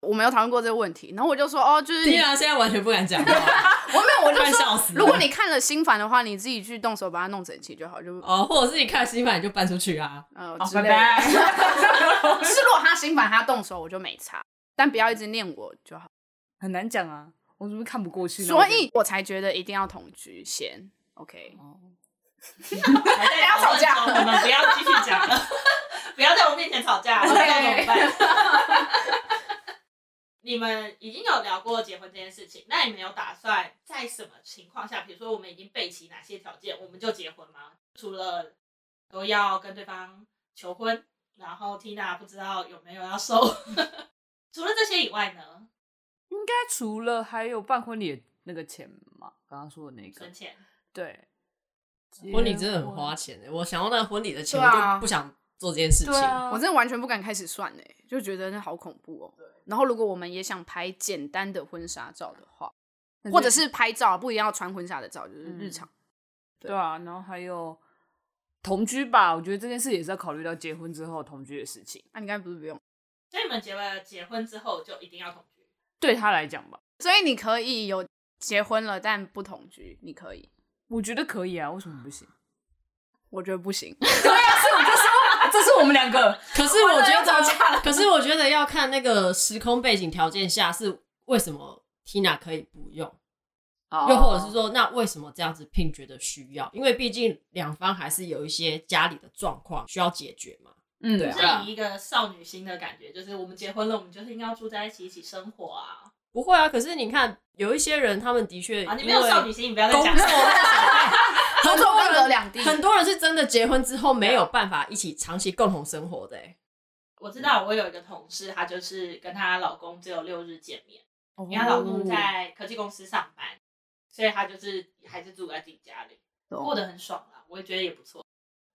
我没有讨论过这个问题，然后我就说哦，就是对啊，现在完全不敢讲。*laughs* 我没有，我就说，如果你看了心烦的话，你自己去动手把它弄整齐就好，就哦，或者是你看了心烦你就搬出去啊，呃，之类的。*laughs* 就是如果他心烦，他动手我就没差，但不要一直念我就好。很难讲啊。我是不是看不过去？所以我才觉得一定要同居先，OK。*laughs* 哦，还在吵架，我们不要继续讲了，*laughs* 不要在我面前吵架，我不知道怎么办。*laughs* 你们已经有聊过结婚这件事情，那你们有打算在什么情况下，比如说我们已经备齐哪些条件，我们就结婚吗？除了都要跟对方求婚，然后 Tina 不知道有没有要收，除了这些以外呢？应该除了还有办婚礼的那个钱嘛，刚刚说的那个存钱，对，婚礼真的很花钱的。我想要那个婚礼的钱，我就不想做这件事情。啊、我真的完全不敢开始算诶，就觉得那好恐怖哦。然后如果我们也想拍简单的婚纱照的话，或者是拍照，不一定要穿婚纱的照，就是日常。嗯、对，对啊，然后还有同居吧，我觉得这件事也是要考虑到结婚之后同居的事情。那、啊、你刚才不是不用？所以你们结了结婚之后就一定要同居？对他来讲吧，所以你可以有结婚了但不同居，你可以，我觉得可以啊，为什么不行？我觉得不行。*laughs* 对啊，是我就说，这是我们两个。*laughs* 可是我觉得，可是我觉得要看那个时空背景条件下是为什么 Tina 可以不用，oh. 又或者是说，那为什么这样子 Pin 觉得需要？因为毕竟两方还是有一些家里的状况需要解决嘛。嗯，对，是以一个少女心的感觉，就是我们结婚了，我们就是应该要住在一起，一起生活啊。不会啊，可是你看，有一些人，他们的确啊，你没有少女心，你不要再讲。*laughs* 很多人，很多人是真的结婚之后没有办法一起长期共同生活的。我知道，我有一个同事，她就是跟她老公只有六日见面，因为她老公在科技公司上班，所以她就是还是住在自己家里，过得很爽啦。我也觉得也不错。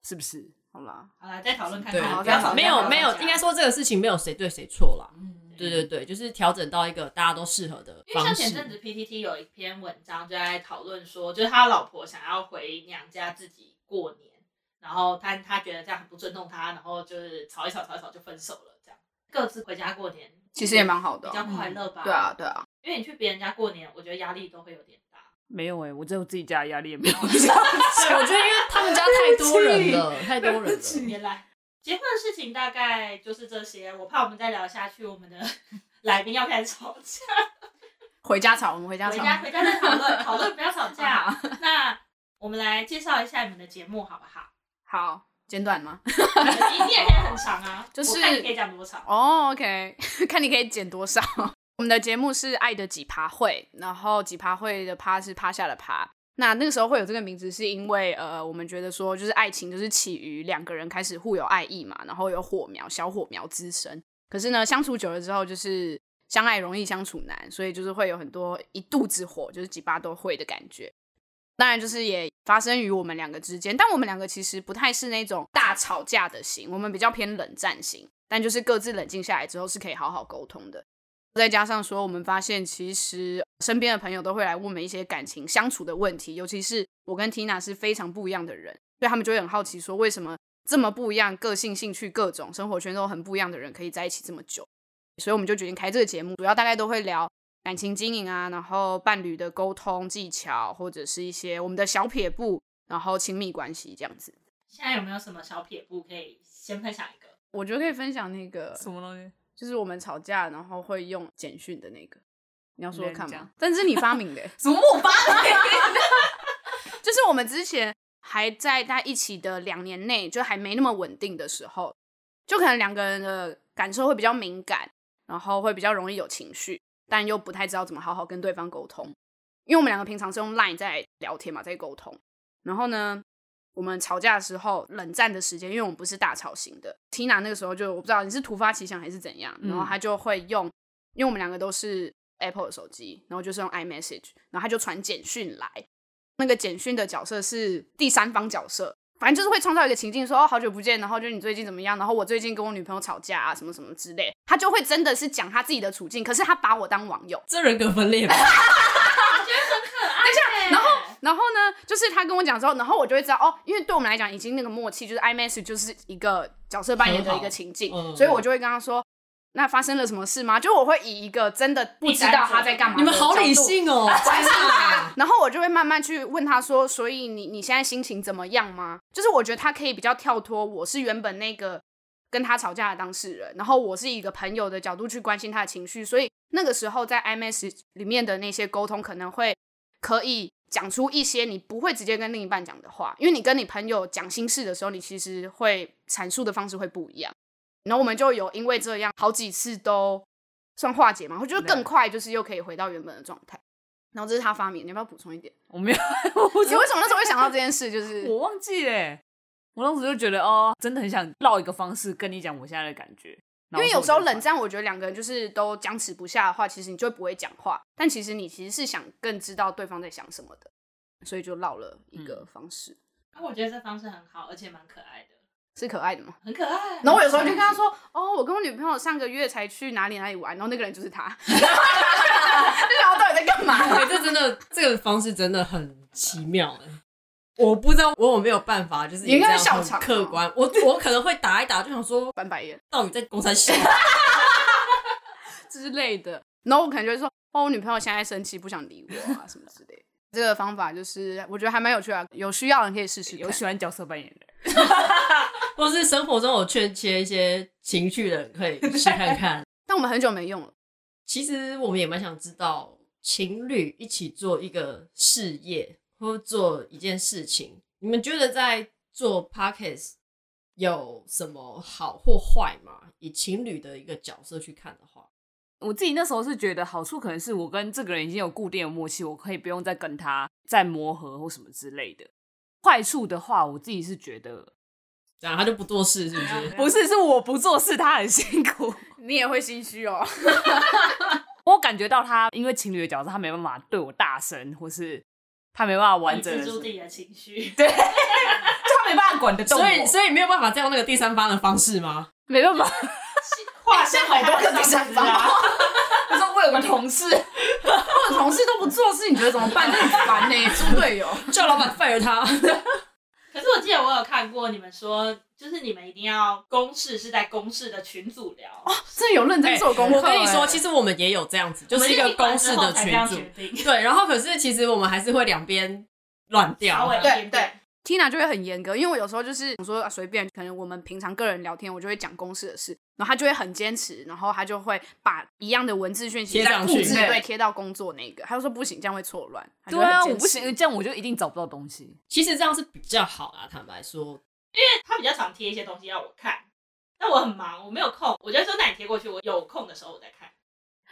是不是？好啦，好了，再讨论看，看。没有没有，应该说这个事情没有谁对谁错啦。嗯，对对对，就是调整到一个大家都适合的因为像方前阵子式。PTT 有一篇文章就在讨论说，就是他老婆想要回娘家自己过年，然后他他觉得这样很不尊重他，然后就是吵一吵吵一吵就分手了，这样各自回家过年，其实也蛮好的比较快乐吧？对啊，，对啊，因为你去别人家过年，我觉得压力都会有点大。没有哎、我只有自己家的压力也没有。*laughs* *laughs* 我觉得因为他们家太多人了，太多人了。原来结婚的事情大概就是这些，我怕我们再聊下去，我们的 *laughs* 来宾要开始吵架。回家吵，我们回家吵。回家回家再讨论讨论，不要吵架。那我们来介绍一下你们的节目好不好？好，简短吗？你你也可以很长啊，就是你可以讲多长。哦、o k 看你可以剪多少。我们的节目是《爱的几趴会》，然后几趴会的趴是趴下的趴。那那个时候会有这个名字，是因为呃，我们觉得说，就是爱情就是起于两个人开始互有爱意嘛，然后有火苗，小火苗滋生。可是呢，相处久了之后，就是相爱容易相处难，所以就是会有很多一肚子火，就是几趴都会的感觉。当然，就是也发生于我们两个之间，但我们两个其实不太是那种大吵架的型，我们比较偏冷战型。但就是各自冷静下来之后，是可以好好沟通的。再加上说，我们发现其实身边的朋友都会来问我们一些感情相处的问题，尤其是我跟 Tina 是非常不一样的人，所以他们就会很好奇说，为什么这么不一样，个性、兴趣、各种生活圈都很不一样的人可以在一起这么久？所以我们就决定开这个节目，主要大概都会聊感情经营啊，然后伴侣的沟通技巧，或者是一些我们的小撇步，然后亲密关系这样子。现在有没有什么小撇步可以先分享一个？我觉得可以分享那个什么东西？就是我们吵架然后会用简讯的那个，你要说说看吗？*laughs* 但是你发明的、*laughs* 欸，什么我发就是我们之前还在在一起的两年内，就还没那么稳定的时候，就可能两个人的感受会比较敏感，然后会比较容易有情绪，但又不太知道怎么好好跟对方沟通。因为我们两个平常是用 Line 在聊天嘛，在沟通。然后呢，我们吵架的时候，冷战的时间，因为我们不是大吵型的，Tina 那个时候就我不知道你是突发奇想还是怎样，然后他就会用，因为我们两个都是 Apple 的手机，然后就是用 iMessage，然后他就传简讯来。那个简讯的角色是第三方角色，反正就是会创造一个情境说，说哦好久不见，然后就你最近怎么样？然后我最近跟我女朋友吵架啊，什么什么之类，他就会真的是讲他自己的处境，可是他把我当网友。这人格分裂吧？*laughs* 然后呢，就是他跟我讲之后，然后我就会知道哦，因为对我们来讲已经那个默契，就是 iMessage 就是一个角色扮演的一个情境，嗯、所以我就会跟他说，那发生了什么事吗？就我会以一个真的不知道他在干嘛，你们好理性哦，关 *laughs* 心他，然后我就会慢慢去问他说，所以你你现在心情怎么样吗？就是我觉得他可以比较跳脱，我是原本那个跟他吵架的当事人，然后我是以一个朋友的角度去关心他的情绪，所以那个时候在 iMessage 里面的那些沟通可能会可以讲出一些你不会直接跟另一半讲的话，因为你跟你朋友讲心事的时候，你其实会阐述的方式会不一样。然后我们就有因为这样好几次都算化解嘛，我觉得更快，就是又可以回到原本的状态。然后这是他发明，你要不要补充一点？我没有，你为什么那时候会想到这件事？就是 *laughs* 我忘记了，我当时就觉得哦，真的很想绕一个方式跟你讲我现在的感觉。因为有时候冷战，我觉得两个人就是都僵持不下的话，其实你就不会讲话。但其实你其实是想更知道对方在想什么的，所以就绕了一个方式。那、嗯、我觉得这方式很好，而且蛮可爱的。是可爱的吗？很可爱。然后我有时候就跟他 *laughs* 说：“哦，我跟我女朋友上个月才去哪里哪里玩。”然后那个人就是他 *laughs* *laughs* 就想我到底在干嘛？对，这真的这个方式真的很奇妙哎。我不知道我有没有办法，就是应该笑场客观。我我可能会打一打，就想说翻白眼，到底在公三小之类的。然后我可能就会说：“哦，我女朋友现在生气，不想理我啊，什么之类的。*laughs* ”这个方法就是我觉得还蛮有趣的，有需要的人可以试试。有喜欢角色扮演的，*laughs* 或是生活中有欠缺一些情绪的人可以试看看。*laughs* 但我们很久没用了。其实我们也蛮想知道，情侣一起做一个事业或做一件事情，你们觉得在做 Podcast 有什么好或坏吗？以情侣的一个角色去看的话。我自己那时候是觉得好处可能是我跟这个人已经有固定的默契，我可以不用再跟他再磨合或什么之类的。坏处的话，我自己是觉得，这样他就不做事，是不是？*laughs* 不是，是我不做事，他很辛苦，*laughs* 你也会心虚哦。*laughs* 我感觉到他因为情侣的角色，他没办法对我大声，或是他没办法完整的自己的情绪，*laughs* 对，*laughs* 就他没办法管得动，所以所以没有办法再用那个第三方的方式吗？没办法。*laughs* 画像好多个第三方啊！他说我有个同事，我的同事都不做事，你觉得怎么办？很烦呢，猪队友。叫老板 fire 他。可是我记得我有看过你们说，就是你们一定要公事是在公事的群组聊。哦，这有认真做功课。我跟你说，其实我们也有这样子，就是一个公事的群组。对，然后可是其实我们还是会两边乱掉。对对。Tina 就会很严格，因为我有时候就是我说随便，可能我们平常个人聊天，我就会讲公司的事，然后他就会很坚持，然后他就会把一样的文字讯息贴上去，对，贴到工作那个，他就说不行，这样会错乱。对啊，我不行，这样我就一定找不到东西。其实这样是比较好啦，坦白说，因为他比较常贴一些东西要我看，但我很忙，我没有空，我就说那你贴过去，我有空的时候我再看。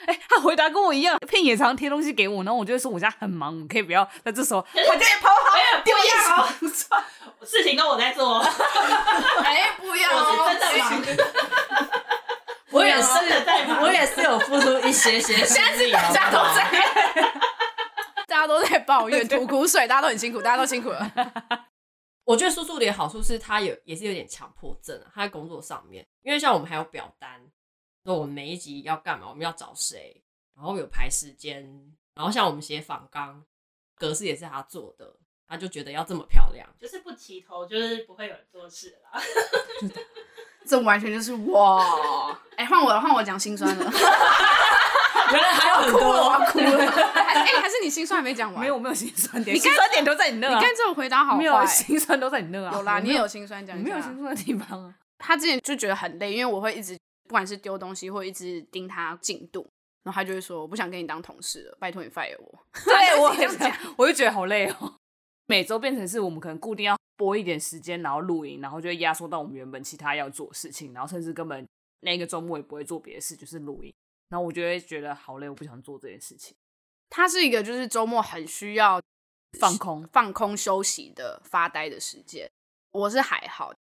哎、欸，他回答跟我一样，片也常贴东西给我，然后我就会说我现在很忙，你可以不要在这时候，我就跑好，丢一下 *laughs* 事情都我在做。*laughs* 哎、欸，不要，我是真的忙。*laughs* 我也是，我也是有付出一些些，现在是大家都在，大家都在抱怨吐苦水，大家都很辛苦，大家都辛苦了。我觉得叔叔的好处是他有也是有点强迫症啊，他在工作上面，因为像我们还有表单。说我们每一集要干嘛？我们要找谁？然后有排时间，然后像我们写访纲，格式也是他做的，他就觉得要这么漂亮，就是不齐头，就是不会有人做事啦。*laughs* *laughs* 这完全就是哇！*laughs* 哎、欸，换我了，换我讲心酸了。原来还有很多，我要哭了。哎、欸，还是你心酸还没讲完？没有，我没有心酸点。你心酸点都在你那、啊。你看这种回答好坏，没有心酸都在你那啊。有啦，你也有心酸讲，没有心酸的地方啊。他之前就觉得很累，因为我会一直。不管是丢东西或一直盯他进度，然后他就会说：“我不想跟你当同事了，拜托你 fire 我。”对我我就觉得好累哦。*laughs* 每周变成是我们可能固定要播一点时间，然后录音，然后就会压缩到我们原本其他要做的事情，然后甚至根本那个周末也不会做别的事，就是录音。然后我就会觉得好累，我不想做这件事情。他是一个就是周末很需要放空、放空休息的发呆的时间。我是还好，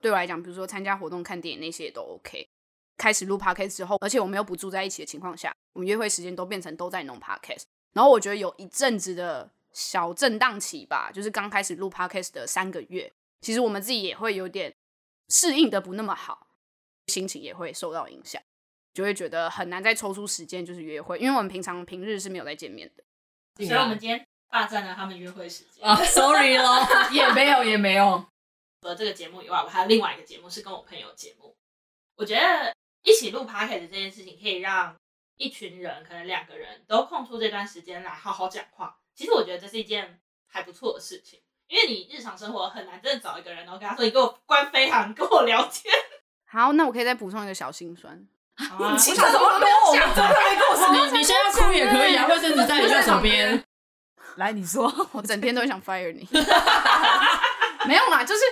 对我来讲，比如说参加活动、看电影那些也都 OK。开始录 podcast 之后，而且我们又不住在一起的情况下，我们约会时间都变成都在弄 podcast。然后我觉得有一阵子的小震荡期吧，就是刚开始录 podcast 的三个月，其实我们自己也会有点适应的不那么好，心情也会受到影响，就会觉得很难再抽出时间就是约会，因为我们平常平日是没有在见面的。所以我们今天霸占了他们约会时间啊，sorry 咯，*laughs* 也没有也没有。除了这个节目以外，我还有另外一个节目是跟我朋友节目，我觉得。一起录 podcast 这件事情，可以让一群人，可能两个人都空出这段时间来好好讲话。其实我觉得这是一件还不错的事情，因为你日常生活很难真的找一个人，然后跟他说：“你给我关飞航，跟我聊天。”好，那我可以再补充一个小心酸。啊、你其他什么都没有讲，真的没跟我说。你你现在哭也可以啊，卫生纸在你右手边。*laughs* 来，你说，我整天都想 fire 你。*laughs* 没有嘛，就是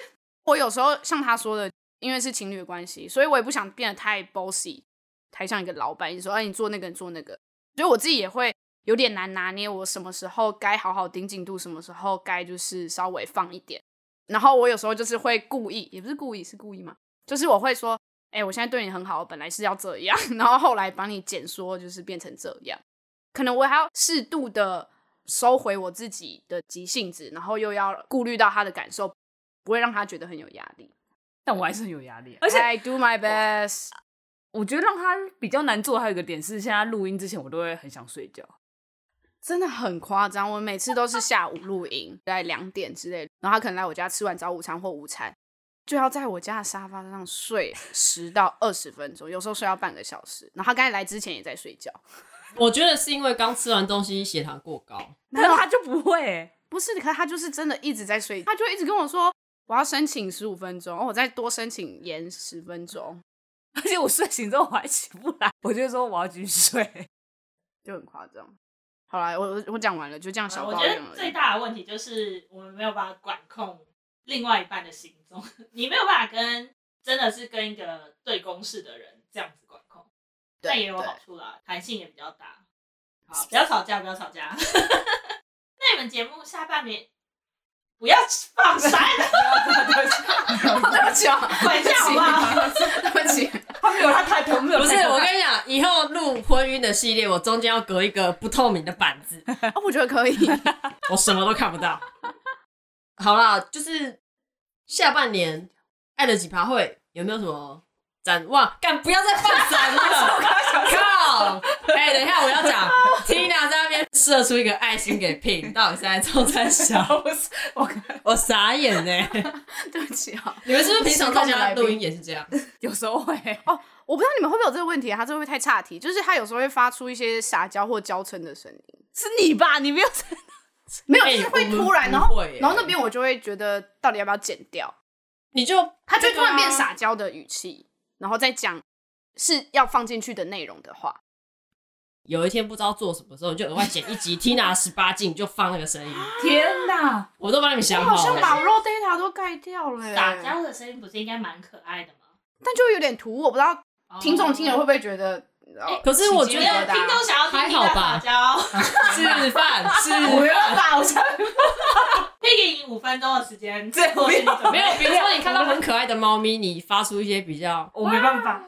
我有时候像他说的。因为是情侣关系，所以我也不想变得太 bossy，太像一个老板。你说，哎，你做那个，你做那个，所以我自己也会有点难拿捏。我什么时候该好好盯紧度，什么时候该就是稍微放一点。然后我有时候就是会故意，也不是故意，是故意嘛，就是我会说，哎，我现在对你很好，本来是要这样，*laughs* 然后后来帮你减缩，就是变成这样。可能我还要适度的收回我自己的急性子，然后又要顾虑到他的感受，不会让他觉得很有压力。但我还是很有压力，而且 I do my best。我觉得让他比较难做，还有一个点是，现在录音之前我都会很想睡觉，真的很夸张。我每次都是下午录音，大概两点之类，然后他可能来我家吃完早午餐或午餐，就要在我家的沙发上睡十到二十分钟，有时候睡到半个小时。然后他刚才来之前也在睡觉。我觉得是因为刚吃完东西血糖过高，那他就不会，不是，可是他就是真的一直在睡，他就一直跟我说。我要申请十五分钟，我再多申请延十分钟，*laughs* 而且我睡醒之后我还起不来，我就说我要继续睡，就很夸张。好啦，我我讲完了，就这样小抱怨而已。我觉得最大的问题就是我们没有办法管控另外一半的行踪，*laughs* 你没有办法跟真的是跟一个对公事的人这样子管控，但也有好处啦，弹性也比较大。好，不要吵架，不要吵架。*laughs* 那你们节目下半年？不要放闪！*laughs* 对不起，对不起啊，回家好不好？对不起，他没有他太透，没有。不是，我跟你讲，以后录婚姻的系列，我中间要隔一个不透明的板子。*laughs* 我觉得可以，*laughs* 我什么都看不到。好啦，就是下半年爱的几趴会有没有什么展望？干，不要再放闪了！靠！哎、欸，等一下，我要讲，Tina 在射出一个爱心给 Pin，*laughs* 到底是在冲三小？我我傻眼呢！*laughs* 对不起啊，你们是不是平常大家录音也是这样？有时候会哦，我不知道你们会不会有这个问题，他这会不会太岔题？就是他有时候会发出一些撒娇或娇嗔的声音，是你吧？你没有没有，就是会突然，欸、然后然后那边我就会觉得到底要不要剪掉？你就他就突然变撒娇的语气，然后再讲是要放进去的内容的话，有一天不知道做什么时候，就额外剪一集 *laughs* Tina 十八禁，就放那个声音。*laughs* 天哪，我都帮你们想好了，好像把 raw data 都盖掉了。撒娇的声音不是应该蛮可爱的吗？但就有点突兀，我不知道听众听了会不会觉得。可是我觉得听众想要听还好吧，撒娇示范示范，不要吧，我想可以给你五分钟的时间，最后没有，比如说你看到很可爱的猫咪，你发出一些比较，我没办法。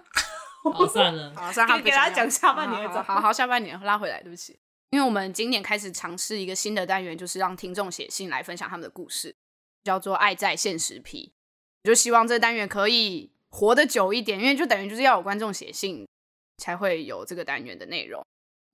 好，算了，*laughs* 好，算了，给大家讲下半年好好，下半年拉回来，对不起。因为我们今年开始尝试一个新的单元，就是让听众写信来分享他们的故事，叫做《爱在现实批》。我就希望这个单元可以活得久一点，因为就等于就是要有观众写信。才会有这个单元的内容。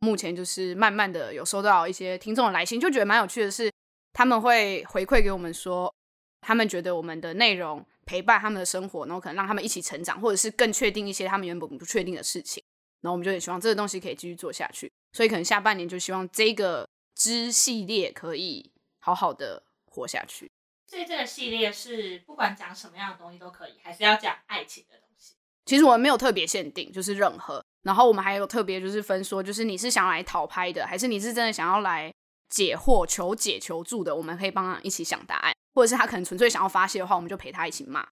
目前就是慢慢的有收到一些听众的来信，就觉得蛮有趣的是，他们会回馈给我们说，他们觉得我们的内容陪伴他们的生活，然后可能让他们一起成长，或者是更确定一些他们原本不确定的事情。然后我们就很希望这个东西可以继续做下去，所以可能下半年就希望这个支系列可以好好的活下去。所以这个系列是不管讲什么样的东西都可以，还是要讲爱情的东西？其实我们没有特别限定，就是任何。然后我们还有特别就是分说，就是你是想来讨拍的，还是你是真的想要来解惑、求解、求助的？我们可以帮他一起想答案，或者是他可能纯粹想要发泄的话，我们就陪他一起骂。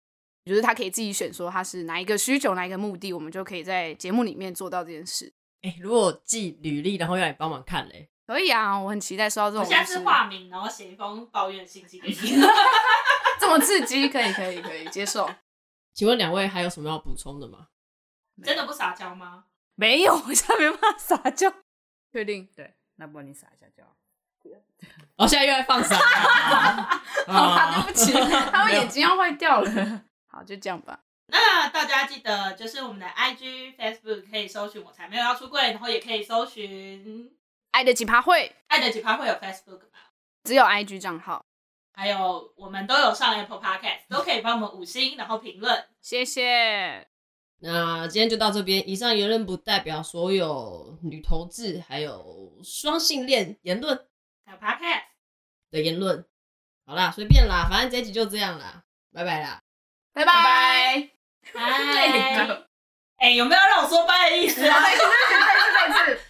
就是他可以自己选说他是哪一个需求、哪一个目的，我们就可以在节目里面做到这件事。哎，如果寄履历，然后要你帮忙看嘞，可以啊，我很期待收到这种。我下次化名，然后写一封抱怨信息给你 *laughs* *laughs* 这么刺激，可以，可以，可以接受。请问两位还有什么要补充的吗？真的不撒娇吗？没有，我现在没办法撒娇。确定？对，那不然你撒一下娇。我、*laughs* 哦、现在又在放闪。*laughs* 好，对不起，*laughs* 他们眼睛要坏掉了。好，就这样吧。那大家记得，就是我们的 IG、Facebook 可以搜寻“我才没有要出柜”，然后也可以搜寻“爱的奇葩会”。爱的奇葩会有 Facebook 吗？只有 IG 账号。还有，我们都有上 Apple Podcast，都可以帮我们五星，然后评论。谢谢。那今天就到这边。以上言论不代表所有女同志还有双性恋言论，还有 Podcast 的言论。好啦，随便啦，反正这一集就这样啦，拜拜啦，拜拜拜。*laughs* 哎，有没有让我说拜的意思啊？*laughs* 再次再次再次再次。